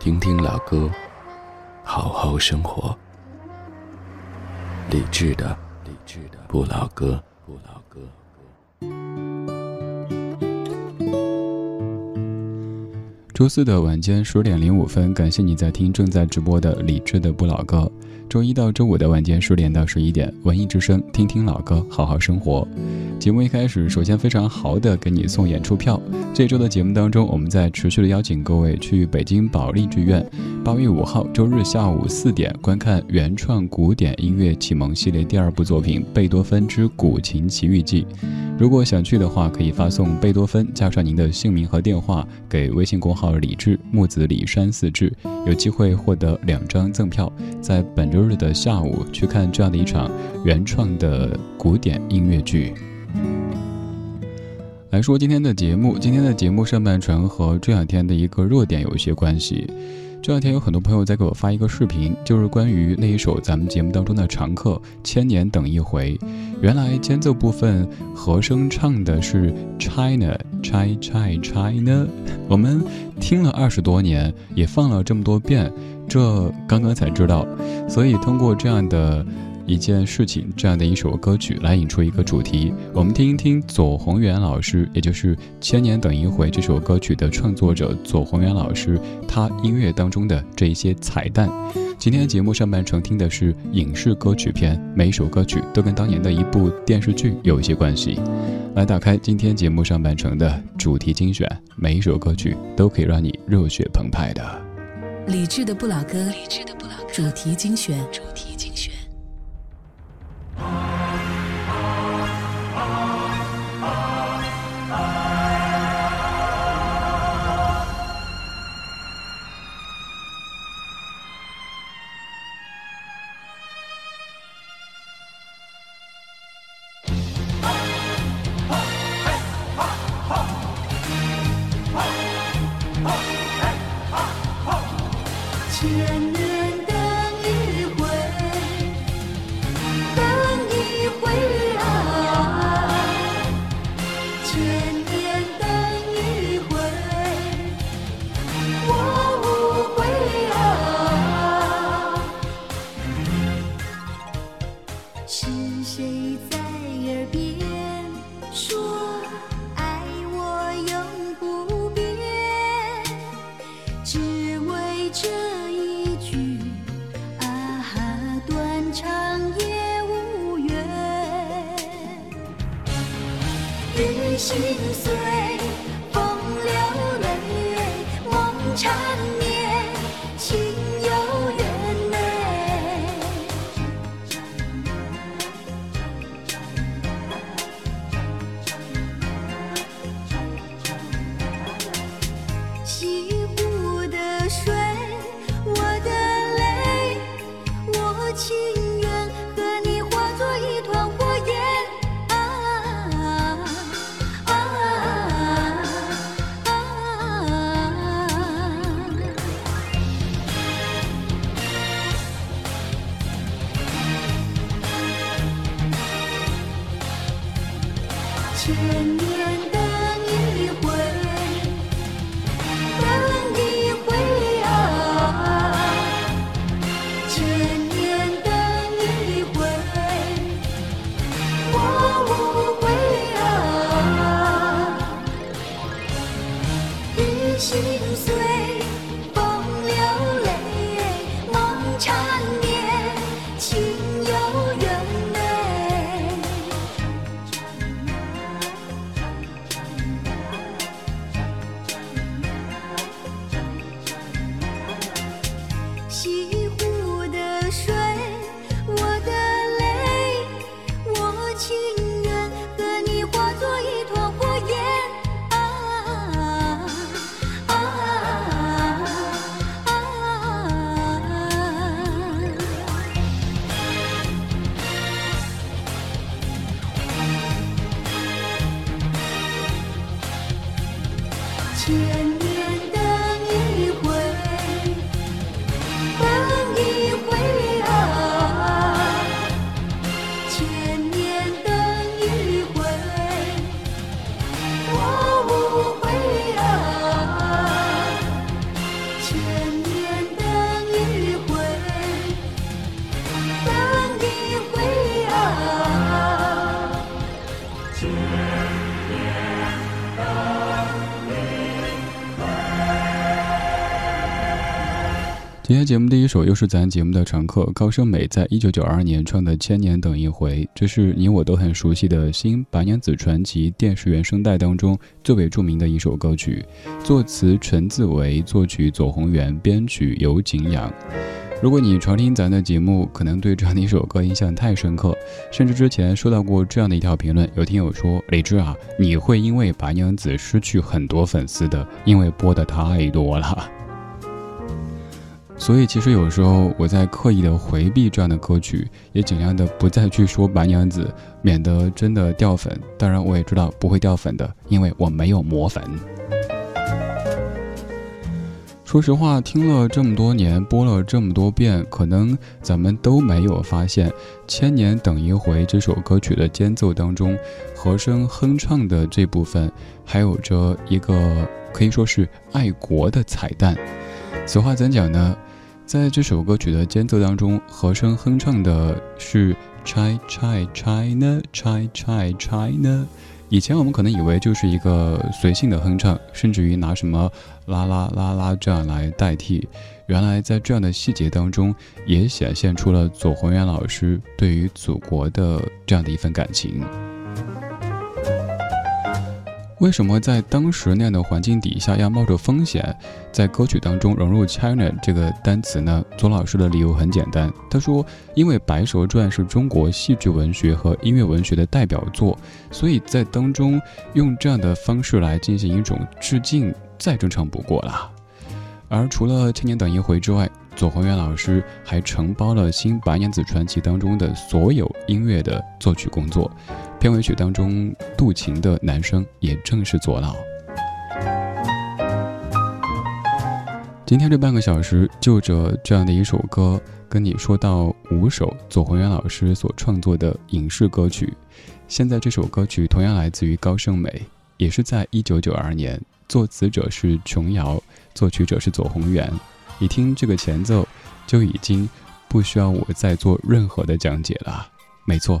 听听老歌，好好生活。理智的，理智的不老歌，不老歌。周四的晚间十点零五分，感谢你在听正在直播的理智的不老歌。周一到周五的晚间十点到十一点，文艺之声，听听老歌，好好生活。节目一开始，首先非常豪的给你送演出票。这周的节目当中，我们在持续的邀请各位去北京保利剧院，八月五号周日下午四点观看原创古典音乐启蒙系列第二部作品《贝多芬之古琴奇遇记》。如果想去的话，可以发送贝多芬加上您的姓名和电话给微信公号“李志木子李山四志”，有机会获得两张赠票，在本周日的下午去看这样的一场原创的古典音乐剧。来说今天的节目，今天的节目上半程和这两天的一个热点有一些关系。这两天有很多朋友在给我发一个视频，就是关于那一首咱们节目当中的常客《千年等一回》。原来间奏部分和声唱的是 China Chai Chai China，我们听了二十多年，也放了这么多遍，这刚刚才知道。所以通过这样的。一件事情，这样的一首歌曲来引出一个主题，我们听一听左宏元老师，也就是《千年等一回》这首歌曲的创作者左宏元老师，他音乐当中的这一些彩蛋。今天节目上半程听的是影视歌曲篇，每一首歌曲都跟当年的一部电视剧有一些关系。来打开今天节目上半程的主题精选，每一首歌曲都可以让你热血澎湃的。理智的不老歌，理智的不老歌，主题精选。心碎，Yeah. 今天节目第一首又是咱节目的常客高胜美在一九九二年唱的《千年等一回》，这是你我都很熟悉的新白娘子传奇电视原声带当中最为著名的一首歌曲，作词陈自为，作曲左宏元，编曲尤景仰。如果你常听咱的节目，可能对这样的一首歌印象太深刻，甚至之前收到过这样的一条评论，有听友说：“李志啊，你会因为白娘子失去很多粉丝的，因为播的太多了。”所以，其实有时候我在刻意的回避这样的歌曲，也尽量的不再去说白娘子，免得真的掉粉。当然，我也知道不会掉粉的，因为我没有磨粉。说实话，听了这么多年，播了这么多遍，可能咱们都没有发现，《千年等一回》这首歌曲的间奏当中，和声哼唱的这部分，还有着一个可以说是爱国的彩蛋。此话怎讲呢？在这首歌曲的间奏当中，和声哼唱的是 “chai chai China chai chai China。以前我们可能以为就是一个随性的哼唱，甚至于拿什么啦啦啦啦这样来代替。原来在这样的细节当中，也显现出了左宏元老师对于祖国的这样的一份感情。为什么在当时那样的环境底下要冒着风险，在歌曲当中融入 China 这个单词呢？左老师的理由很简单，他说：“因为《白蛇传》是中国戏剧文学和音乐文学的代表作，所以在当中用这样的方式来进行一种致敬，再正常不过了。”而除了《千年等一回》之外，左宏元老师还承包了《新白娘子传奇》当中的所有音乐的作曲工作。片尾曲当中渡情的男声也正是左老。今天这半个小时就着这样的一首歌，跟你说到五首左宏元老师所创作的影视歌曲。现在这首歌曲同样来自于高胜美，也是在一九九二年，作词者是琼瑶，作曲者是左宏元。一听这个前奏，就已经不需要我再做任何的讲解了。没错。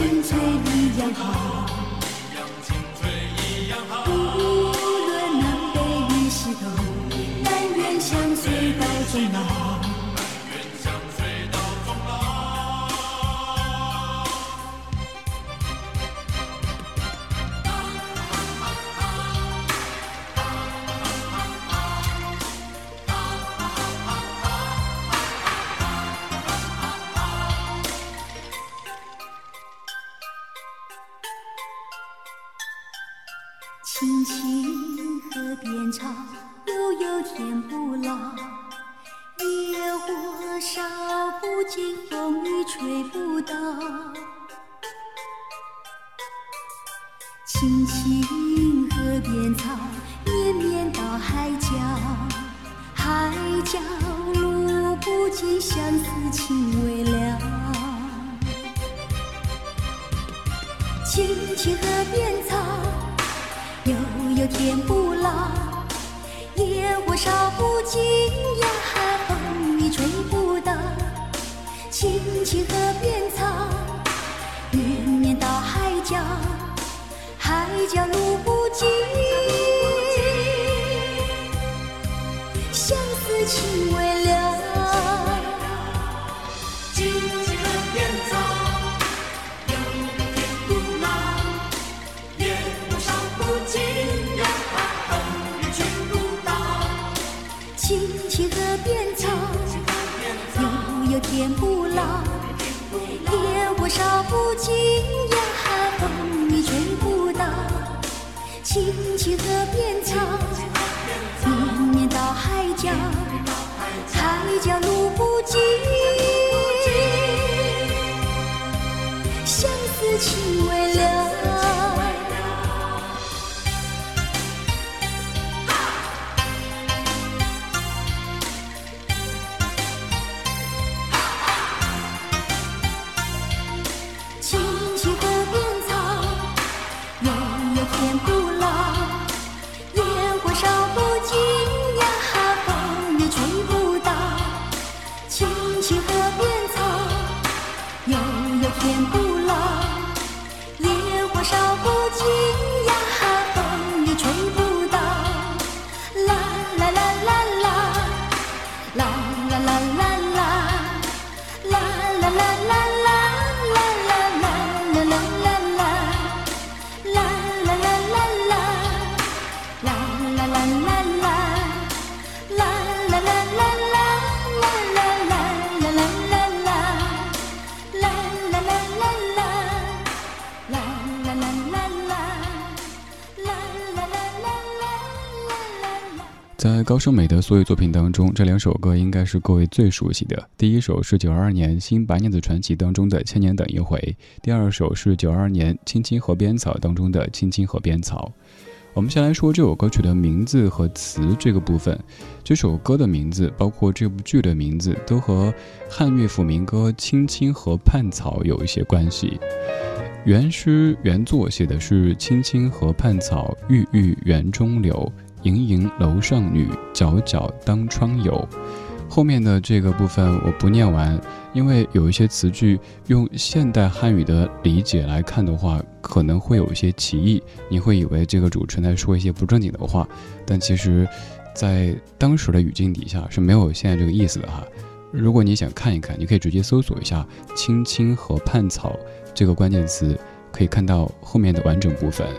青翠一样好，不论南北与西东，但愿相随到终老。悠悠天不老，野火烧不尽呀，风雨吹不倒。青青河边草，绵绵到海角，海角路不烧不尽呀，风雨吹不倒。青青河边草，绵绵到海角，海角路不尽，相思情未了。高胜美的所有作品当中，这两首歌应该是各位最熟悉的。第一首是九二年《新白娘子传奇》当中的《千年等一回》，第二首是九二年《青青河边草》当中的《青青河边草》。我们先来说这首歌曲的名字和词这个部分。这首歌的名字，包括这部剧的名字，都和汉乐府民歌《青青河畔草》有一些关系。原诗原作写的是“青青河畔草，郁郁园中柳。盈盈楼上女，皎皎当窗有。”后面的这个部分我不念完，因为有一些词句用现代汉语的理解来看的话，可能会有一些歧义。你会以为这个主持人在说一些不正经的话，但其实，在当时的语境底下是没有现在这个意思的哈。如果你想看一看，你可以直接搜索一下“青青河畔草”这个关键词，可以看到后面的完整部分。《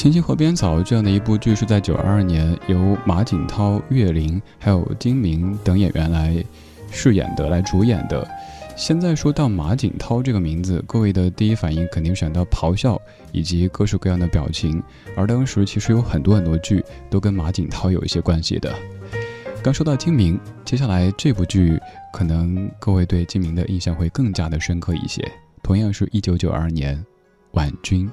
青青河边草》这样的一部剧是在九二年由马景涛、岳林还有金明等演员来饰演的，来主演的。现在说到马景涛这个名字，各位的第一反应肯定想到咆哮以及各式各样的表情，而当时其实有很多很多剧都跟马景涛有一些关系的。刚说到金明，接下来这部剧可能各位对金明的印象会更加的深刻一些。同样是一九九二年，《婉君》。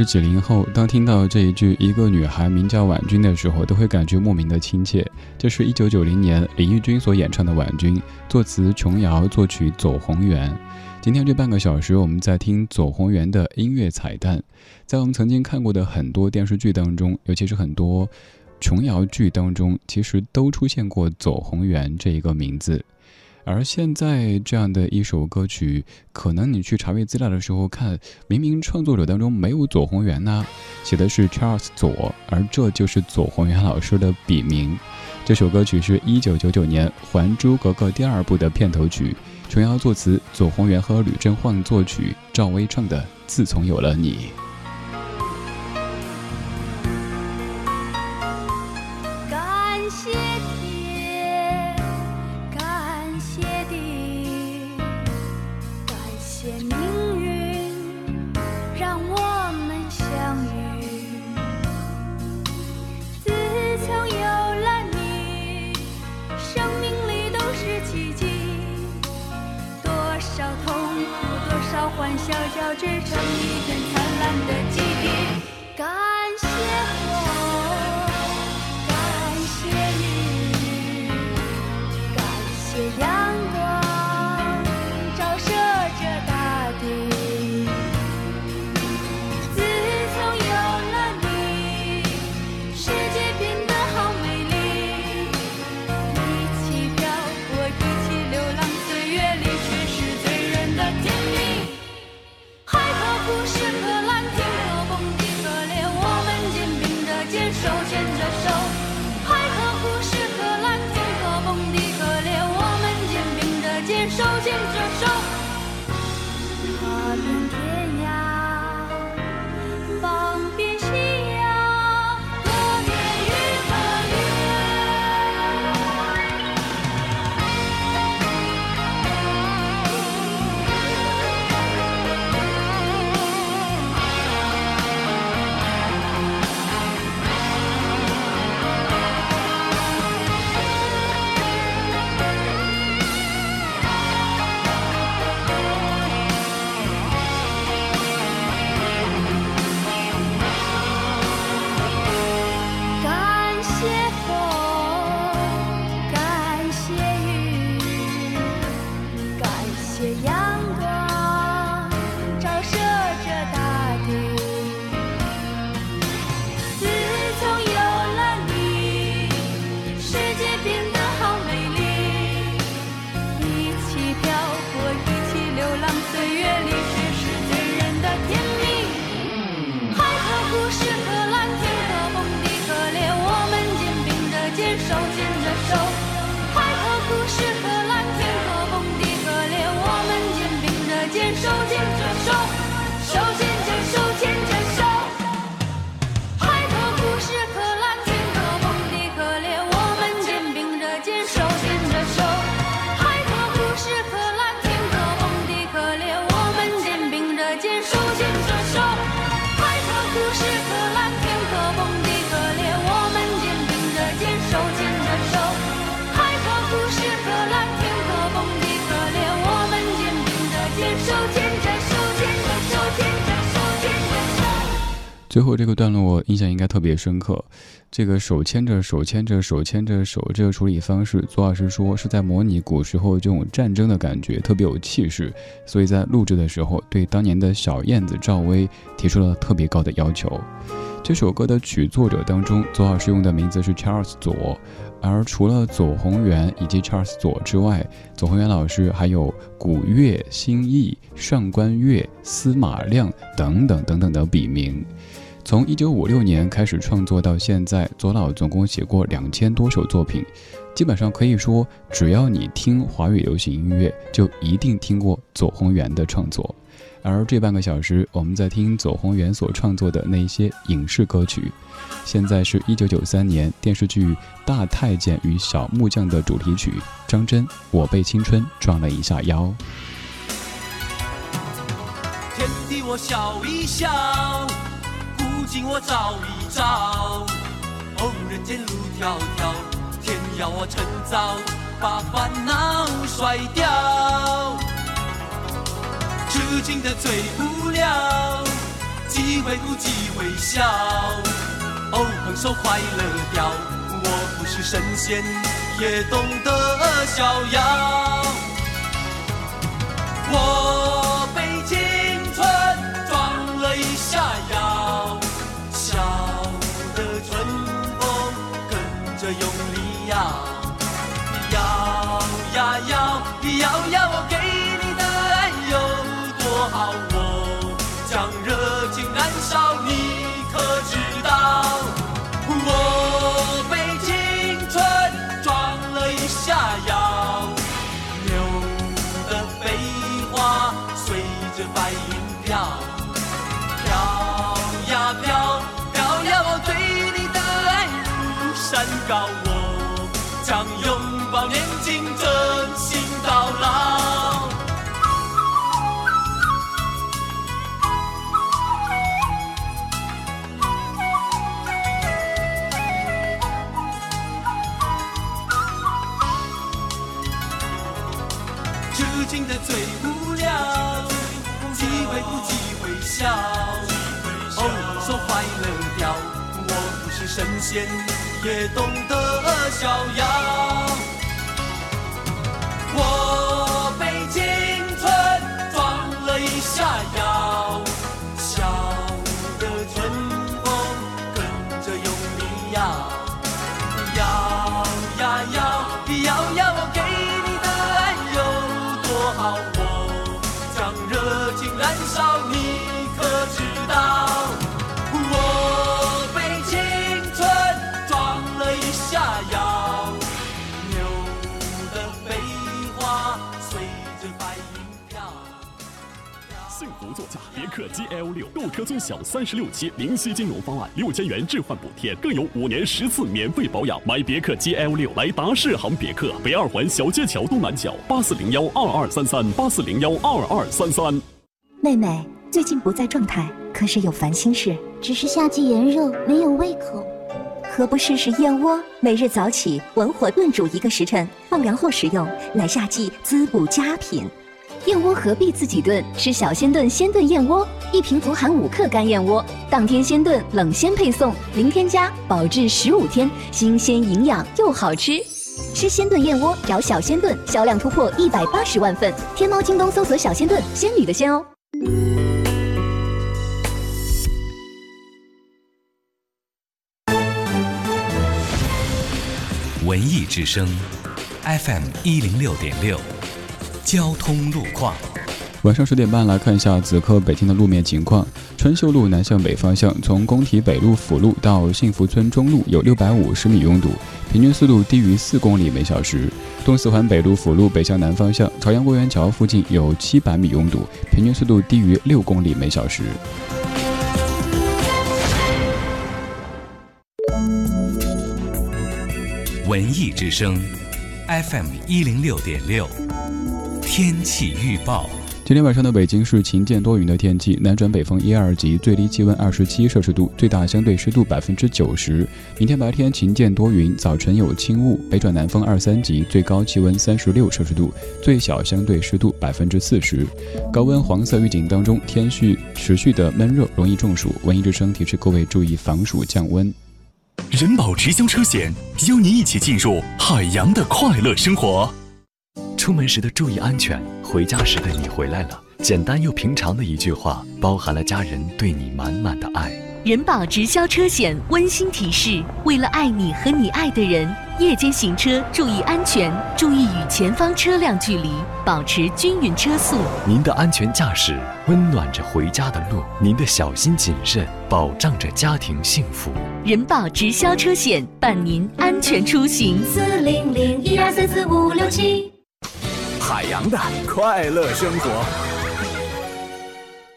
是几零后，当听到这一句“一个女孩名叫婉君”的时候，都会感觉莫名的亲切。这是一九九零年李翊君所演唱的《婉君》，作词琼瑶，作曲左宏元。今天这半个小时，我们在听左宏元的音乐彩蛋。在我们曾经看过的很多电视剧当中，尤其是很多琼瑶剧当中，其实都出现过左宏元这一个名字。而现在这样的一首歌曲，可能你去查阅资料的时候看，明明创作者当中没有左宏元呐、写的是 Charles 左，而这就是左宏元老师的笔名。这首歌曲是一九九九年《还珠格格》第二部的片头曲，琼瑶作词，左宏元和吕振焕作曲，赵薇唱的《自从有了你》。织成一片灿烂的金着大最后这个段落我印象应该特别深刻，这个手牵着手牵着手牵着手这个处理方式，左老师说是在模拟古时候这种战争的感觉，特别有气势，所以在录制的时候对当年的小燕子赵薇提出了特别高的要求。这首歌的曲作者当中，左老师用的名字是 Charles 左，而除了左宏元以及 Charles 左之外，左宏元老师还有古月、新义、上官月、司马亮等等等等的笔名。从一九五六年开始创作到现在，左老总共写过两千多首作品，基本上可以说，只要你听华语流行音乐，就一定听过左宏元的创作。而这半个小时，我们在听左宏元所创作的那些影视歌曲。现在是一九九三年电视剧《大太监与小木匠》的主题曲，张真《我被青春撞了一下腰》。天地我笑一笑，请我照一照。哦，人间路迢迢，天要我趁早把烦恼甩掉。痴情的最无聊，机会不机会笑。哦，横手快乐掉，我不是神仙，也懂得逍遥。我高，我将拥抱年轻，真心到老。痴情的最无聊，机会不机会笑，哦，说快乐掉，我不是神仙，也懂得逍遥。我座驾别克 GL 六购车尊享三十六期零息金融方案，六千元置换补贴，更有五年十次免费保养。买别克 GL 六来达世行别克北二环小街桥东南角八四零幺二二三三八四零幺二二三三。妹妹最近不在状态，可是有烦心事，只是夏季炎热，没有胃口。何不试试燕窝？每日早起文火炖煮一个时辰，放凉后食用，乃夏季滋补佳品。燕窝何必自己炖？吃小鲜炖鲜炖燕窝，一瓶足含五克干燕窝，当天鲜炖，冷鲜配送，零添加，保质十五天，新鲜营养又好吃。吃鲜炖燕窝，找小鲜炖，销量突破一百八十万份。天猫、京东搜索“小鲜炖”，仙女的鲜哦。文艺之声，FM 一零六点六，交通路况。晚上十点半来看一下此刻北京的路面情况。春秀路南向北方向，从工体北路辅路到幸福村中路有六百五十米拥堵，平均速度低于四公里每小时。东四环北路辅路北向南方向，朝阳公园桥附近有七百米拥堵，平均速度低于六公里每小时。文艺之声，FM 一零六点六，天气预报。今天晚上的北京是晴间多云的天气，南转北风一二级，最低气温二十七摄氏度，最大相对湿度百分之九十。明天白天晴间多云，早晨有轻雾，北转南风二三级，最高气温三十六摄氏度，最小相对湿度百分之四十。高温黄色预警当中，天气持续的闷热，容易中暑。文艺之声提示各位注意防暑降温。人保直销车险，邀您一起进入海洋的快乐生活。出门时的注意安全，回家时的你回来了。简单又平常的一句话，包含了家人对你满满的爱。人保直销车险温馨提示：为了爱你和你爱的人，夜间行车注意安全，注意与前方车辆距离，保持均匀车速。您的安全驾驶温暖着回家的路，您的小心谨慎保障着家庭幸福。人保直销车险伴您安全出行。四零零一二三四五六七。海洋的快乐生活。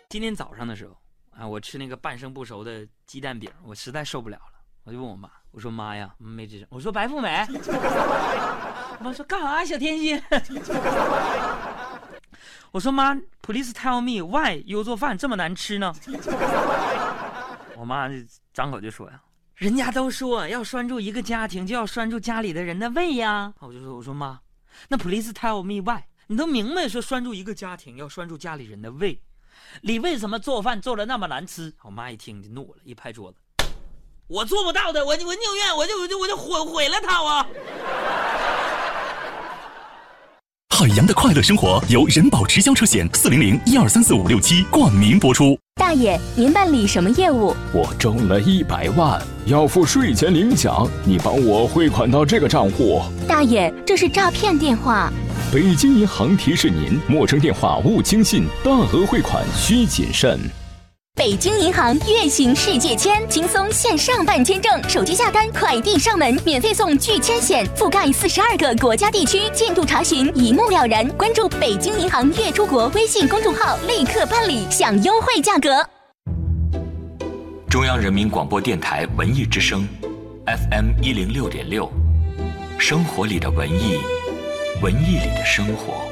今天早上的时候，啊，我吃那个半生不熟的鸡蛋饼，我实在受不了了，我就问我妈，我说妈呀，没吱声。我说白富美，我妈说干啥？小甜心。我说妈，Please tell me why you 做饭这么难吃呢？我妈就张口就说呀，人家都说要拴住一个家庭，就要拴住家里的人的胃呀。我就说，我说妈。那 please tell me why？你都明白说拴住一个家庭要拴住家里人的胃，你为什么做饭做的那么难吃？我妈一听就怒了，一拍桌子：“我做不到的，我我宁愿我就我就我就毁毁了他我！”海洋的快乐生活由人保直销车险四零零一二三四五六七冠名播出。大爷，您办理什么业务？我中了一百万，要付税前领奖，你帮我汇款到这个账户。大爷，这是诈骗电话。北京银行提示您：陌生电话勿轻信，大额汇款需谨慎。北京银行月行世界签，轻松线上办签证，手机下单，快递上门，免费送拒签险，覆盖四十二个国家地区，进度查询一目了然。关注北京银行月出国微信公众号，立刻办理，享优惠价格。中央人民广播电台文艺之声，FM 一零六点六，生活里的文艺，文艺里的生活。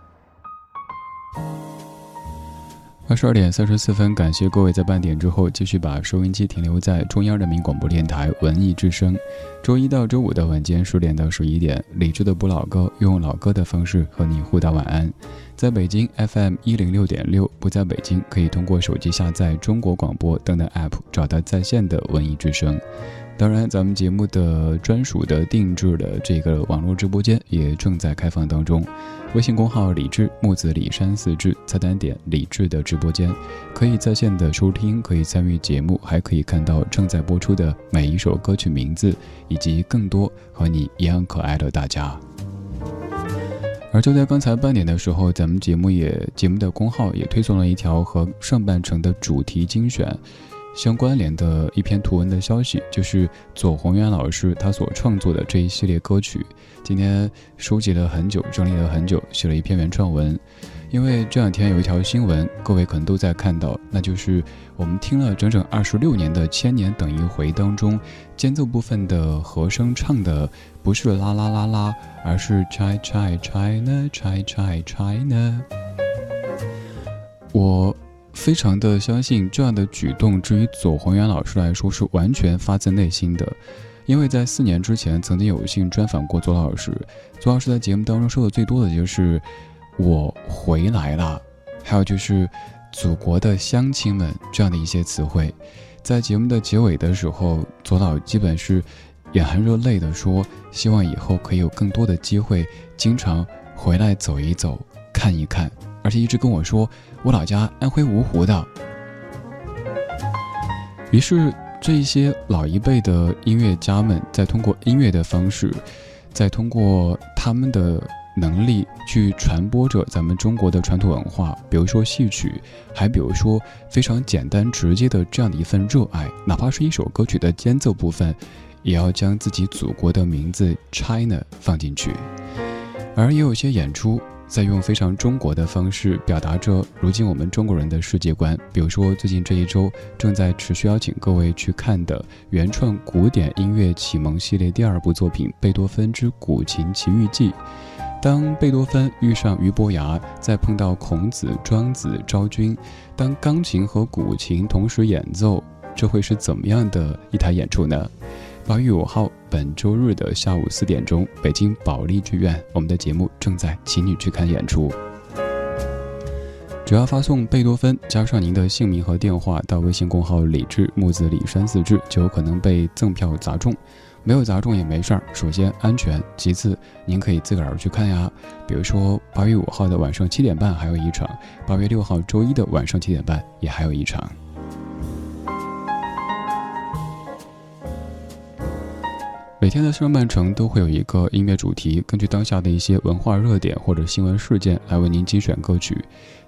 二十二点三十四分，感谢各位在半点之后继续把收音机停留在中央人民广播电台文艺之声。周一到周五的晚间十点到十一点，理智的不老歌，用老歌的方式和你互道晚安。在北京 FM 一零六点六，不在北京可以通过手机下载中国广播等等 App 找到在线的文艺之声。当然，咱们节目的专属的定制的这个网络直播间也正在开放当中。微信公号“李志木子李山四志”，菜单点“李志”的直播间，可以在线的收听，可以参与节目，还可以看到正在播出的每一首歌曲名字，以及更多和你一样可爱的大家。而就在刚才半点的时候，咱们节目也节目的公号也推送了一条和上半程的主题精选相关联的一篇图文的消息，就是左宏元老师他所创作的这一系列歌曲。今天收集了很久，整理了很久，写了一篇原创文。因为这两天有一条新闻，各位可能都在看到，那就是我们听了整整二十六年的《千年等一回》当中，间奏部分的和声唱的不是啦啦啦啦，而是 China China China China。我非常的相信这样的举动，至于左宏元老师来说是完全发自内心的。因为在四年之前曾经有幸专访过左老师，左老师在节目当中说的最多的就是“我回来了”，还有就是“祖国的乡亲们”这样的一些词汇。在节目的结尾的时候，左老基本是眼含热泪的说：“希望以后可以有更多的机会，经常回来走一走，看一看。”而且一直跟我说：“我老家安徽芜湖的。”于是，这一些老一辈的音乐家们，在通过音乐的方式，在通过他们的能力去传播着咱们中国的传统文化，比如说戏曲，还比如说非常简单直接的这样的一份热爱，哪怕是一首歌曲的间奏部分，也要将自己祖国的名字 China 放进去，而也有些演出。在用非常中国的方式表达着如今我们中国人的世界观，比如说最近这一周正在持续邀请各位去看的原创古典音乐启蒙系列第二部作品《贝多芬之古琴奇遇记》。当贝多芬遇上俞伯牙，再碰到孔子、庄子、昭君，当钢琴和古琴同时演奏，这会是怎么样的一台演出呢？八月五号，本周日的下午四点钟，北京保利剧院，我们的节目正在请你去看演出。只要发送贝多芬加上您的姓名和电话到微信公号“李志木子李山四志”，就有可能被赠票砸中。没有砸中也没事儿，首先安全，其次您可以自个儿去看呀。比如说八月五号的晚上七点半还有一场，八月六号周一的晚上七点半也还有一场。每天的上半程都会有一个音乐主题，根据当下的一些文化热点或者新闻事件来为您精选歌曲。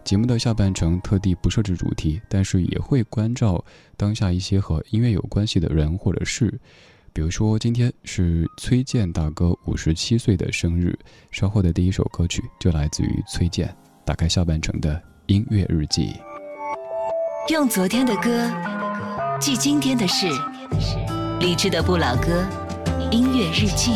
节目的下半程特地不设置主题，但是也会关照当下一些和音乐有关系的人或者事。比如说今天是崔健大哥五十七岁的生日，稍后的第一首歌曲就来自于崔健。打开下半程的音乐日记，用昨天的歌记今天的事，理智的不老歌。音乐日记。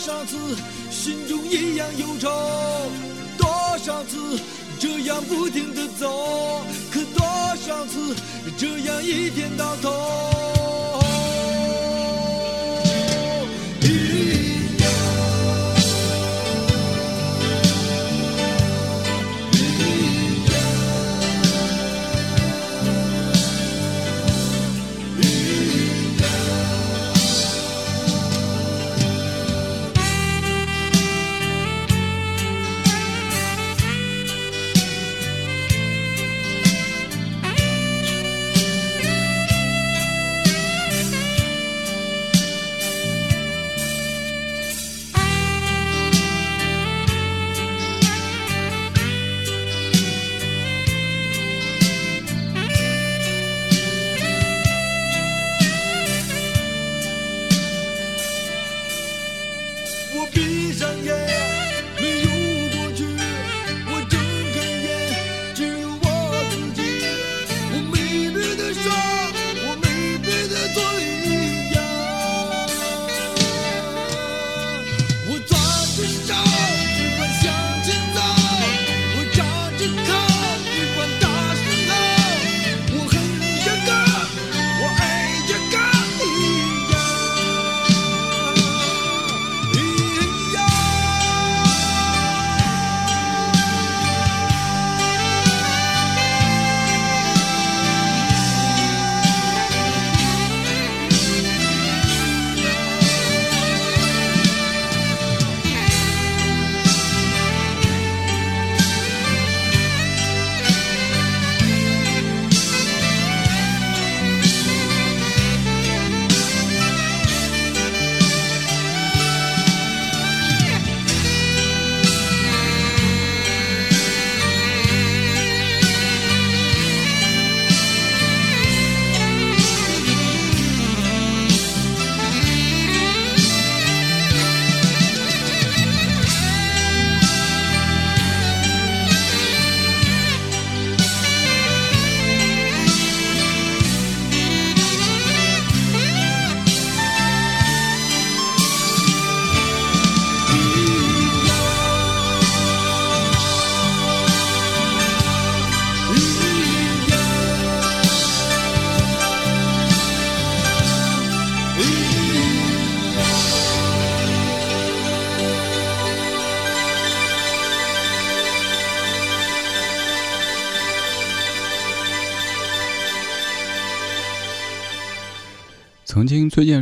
多少次心中一样忧愁，多少次这样不停的走，可多少次这样一天到头。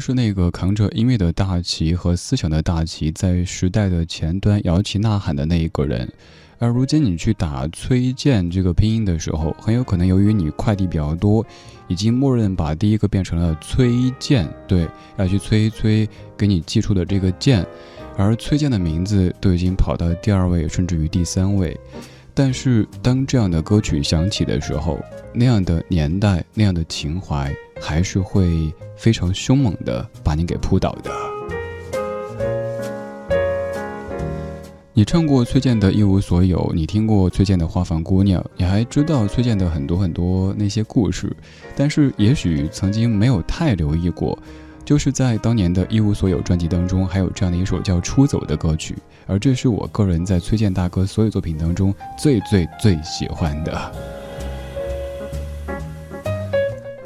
是那个扛着音乐的大旗和思想的大旗，在时代的前端摇旗呐喊的那一个人。而如今你去打崔健这个拼音的时候，很有可能由于你快递比较多，已经默认把第一个变成了崔健，对，要去催一催给你寄出的这个件，而崔健的名字都已经跑到第二位，甚至于第三位。但是当这样的歌曲响起的时候，那样的年代，那样的情怀，还是会非常凶猛的把你给扑倒的。你唱过崔健的《一无所有》，你听过崔健的《花房姑娘》，你还知道崔健的很多很多那些故事，但是也许曾经没有太留意过，就是在当年的一无所有专辑当中，还有这样的一首叫《出走》的歌曲，而这是我个人在崔健大哥所有作品当中最最最喜欢的。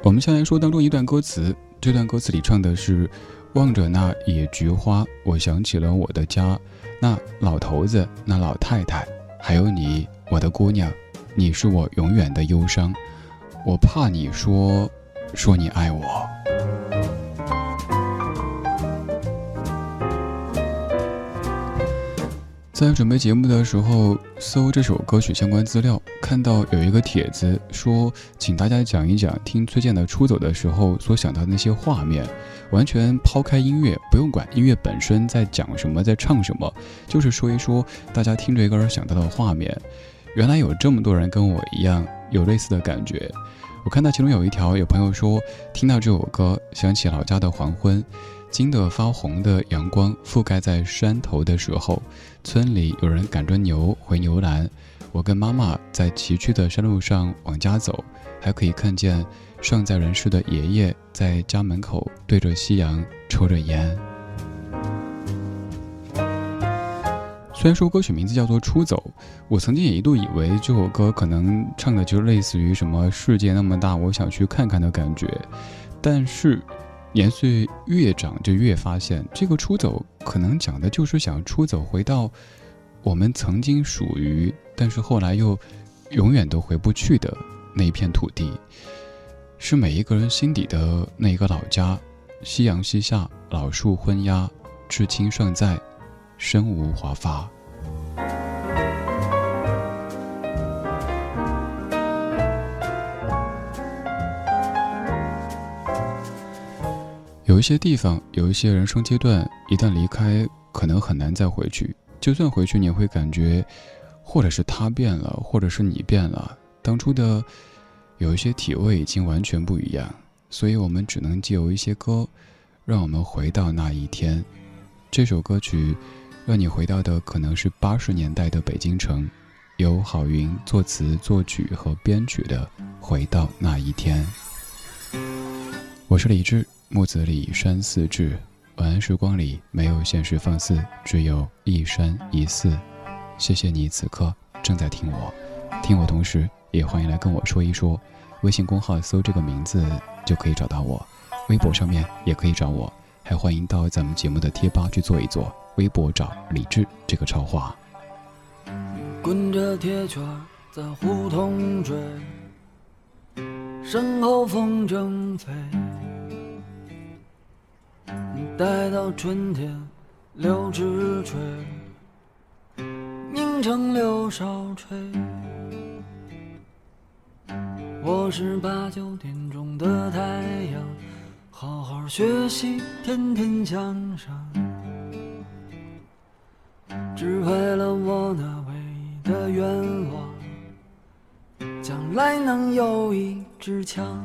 我们先来说当中一段歌词，这段歌词里唱的是：“望着那野菊花，我想起了我的家。”那老头子，那老太太，还有你，我的姑娘，你是我永远的忧伤。我怕你说，说你爱我。在准备节目的时候，搜这首歌曲相关资料，看到有一个帖子说，请大家讲一讲听崔健的《出走》的时候所想到的那些画面。完全抛开音乐，不用管音乐本身在讲什么，在唱什么，就是说一说大家听这歌而想到的画面。原来有这么多人跟我一样有类似的感觉。我看到其中有一条，有朋友说，听到这首歌，想起老家的黄昏。金的发红的阳光覆盖在山头的时候，村里有人赶着牛回牛栏，我跟妈妈在崎岖的山路上往家走，还可以看见尚在人世的爷爷在家门口对着夕阳抽着烟。虽然说歌曲名字叫做《出走》，我曾经也一度以为这首歌可能唱的就类似于什么“世界那么大，我想去看看”的感觉，但是。年岁越长，就越发现，这个出走可能讲的就是想出走，回到我们曾经属于，但是后来又永远都回不去的那一片土地，是每一个人心底的那一个老家。夕阳西下，老树昏鸦，至青尚在，身无华发。有一些地方，有一些人生阶段，一旦离开，可能很难再回去。就算回去，你会感觉，或者是他变了，或者是你变了，当初的有一些体味已经完全不一样。所以我们只能借由一些歌，让我们回到那一天。这首歌曲，让你回到的可能是八十年代的北京城，由郝云作词、作曲和编曲的《回到那一天》。我是李志。木子李山寺志，晚安时光里没有现实放肆，只有一山一寺。谢谢你此刻正在听我，听我同时也欢迎来跟我说一说。微信公号搜这个名字就可以找到我，微博上面也可以找我，还欢迎到咱们节目的贴吧去做一做。微博找李志这个超话。滚着铁圈在胡同追，身后风筝飞。待到春天，柳枝垂，凝成柳梢吹。我是八九点钟的太阳，好好学习，天天向上，只为了我那唯一的愿望，将来能有一支枪。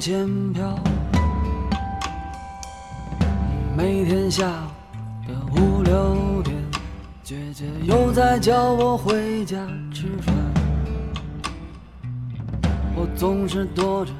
前飘。每天下午的五六点姐姐又在叫我回家吃饭。我总是躲着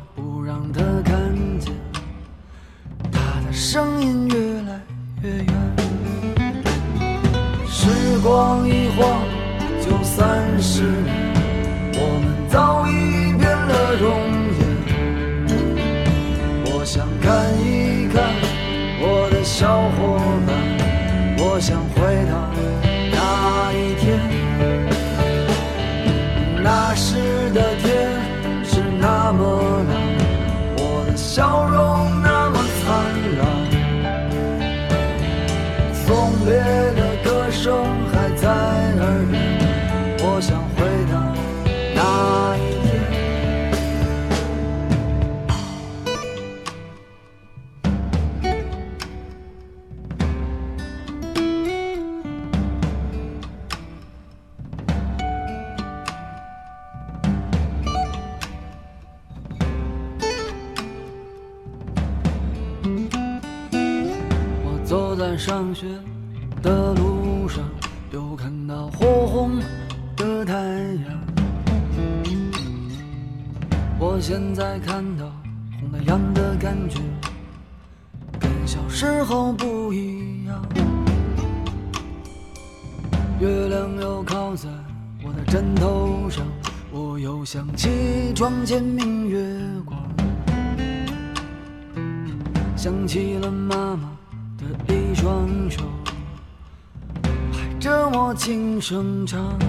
生长。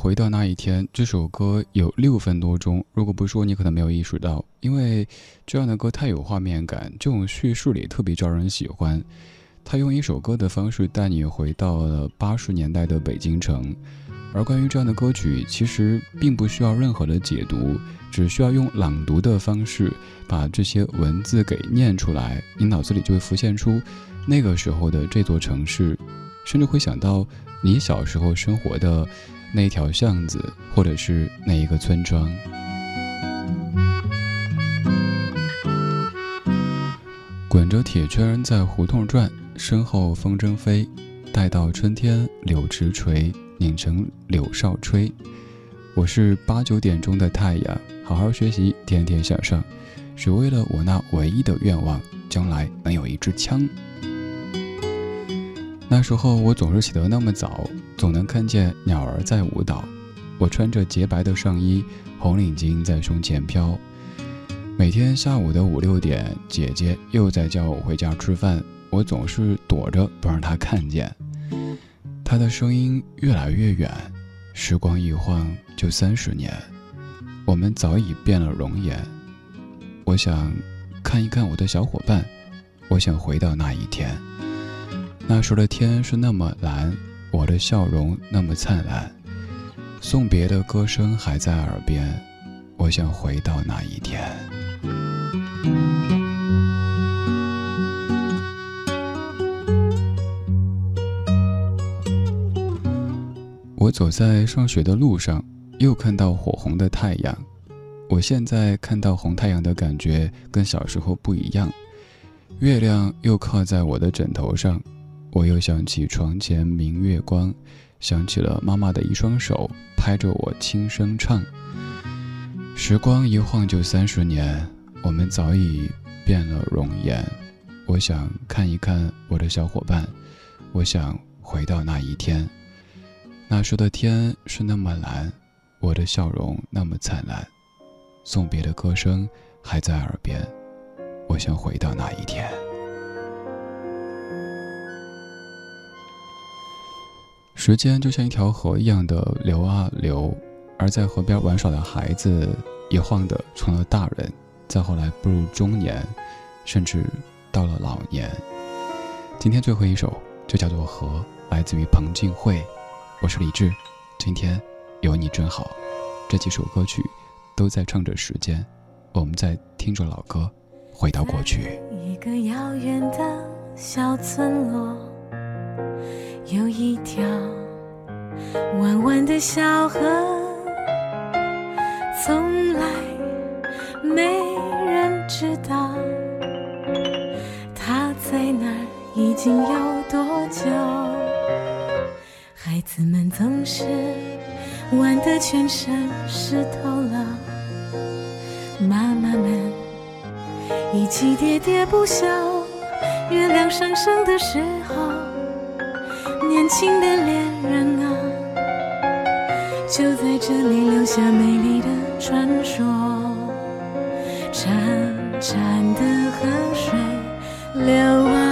回到那一天》这首歌有六分多钟，如果不说你可能没有意识到，因为这样的歌太有画面感，这种叙述里特别招人喜欢。他用一首歌的方式带你回到了八十年代的北京城，而关于这样的歌曲，其实并不需要任何的解读，只需要用朗读的方式把这些文字给念出来，你脑子里就会浮现出那个时候的这座城市，甚至会想到你小时候生活的那条巷子，或者是那一个村庄。滚着铁圈在胡同转，身后风筝飞，待到春天柳枝垂。拧成柳哨吹，我是八九点钟的太阳，好好学习，天天向上，只为了我那唯一的愿望，将来能有一支枪。那时候我总是起得那么早，总能看见鸟儿在舞蹈。我穿着洁白的上衣，红领巾在胸前飘。每天下午的五六点，姐姐又在叫我回家吃饭，我总是躲着不让她看见。她的声音越来越远，时光一晃就三十年，我们早已变了容颜。我想看一看我的小伙伴，我想回到那一天。那时的天是那么蓝，我的笑容那么灿烂，送别的歌声还在耳边，我想回到那一天。我走在上学的路上，又看到火红的太阳。我现在看到红太阳的感觉跟小时候不一样。月亮又靠在我的枕头上，我又想起床前明月光，想起了妈妈的一双手拍着我轻声唱。时光一晃就三十年，我们早已变了容颜。我想看一看我的小伙伴，我想回到那一天。那时的天是那么蓝，我的笑容那么灿烂，送别的歌声还在耳边，我想回到那一天。时间就像一条河一样的流啊流，而在河边玩耍的孩子，一晃的成了大人，再后来步入中年，甚至到了老年。今天最后一首就叫做《河》，来自于彭靖惠。我是李志，今天有你真好。这几首歌曲都在唱着时间，我们在听着老歌，回到过去。一个遥远的小村落，有一条弯弯的小河，从来没人知道它在那儿，已经有多久。孩子们总是玩得全身湿透了，妈妈们一起喋喋不休。月亮上升的时候，情的恋人啊，就在这里留下美丽的传说。潺潺的河水流啊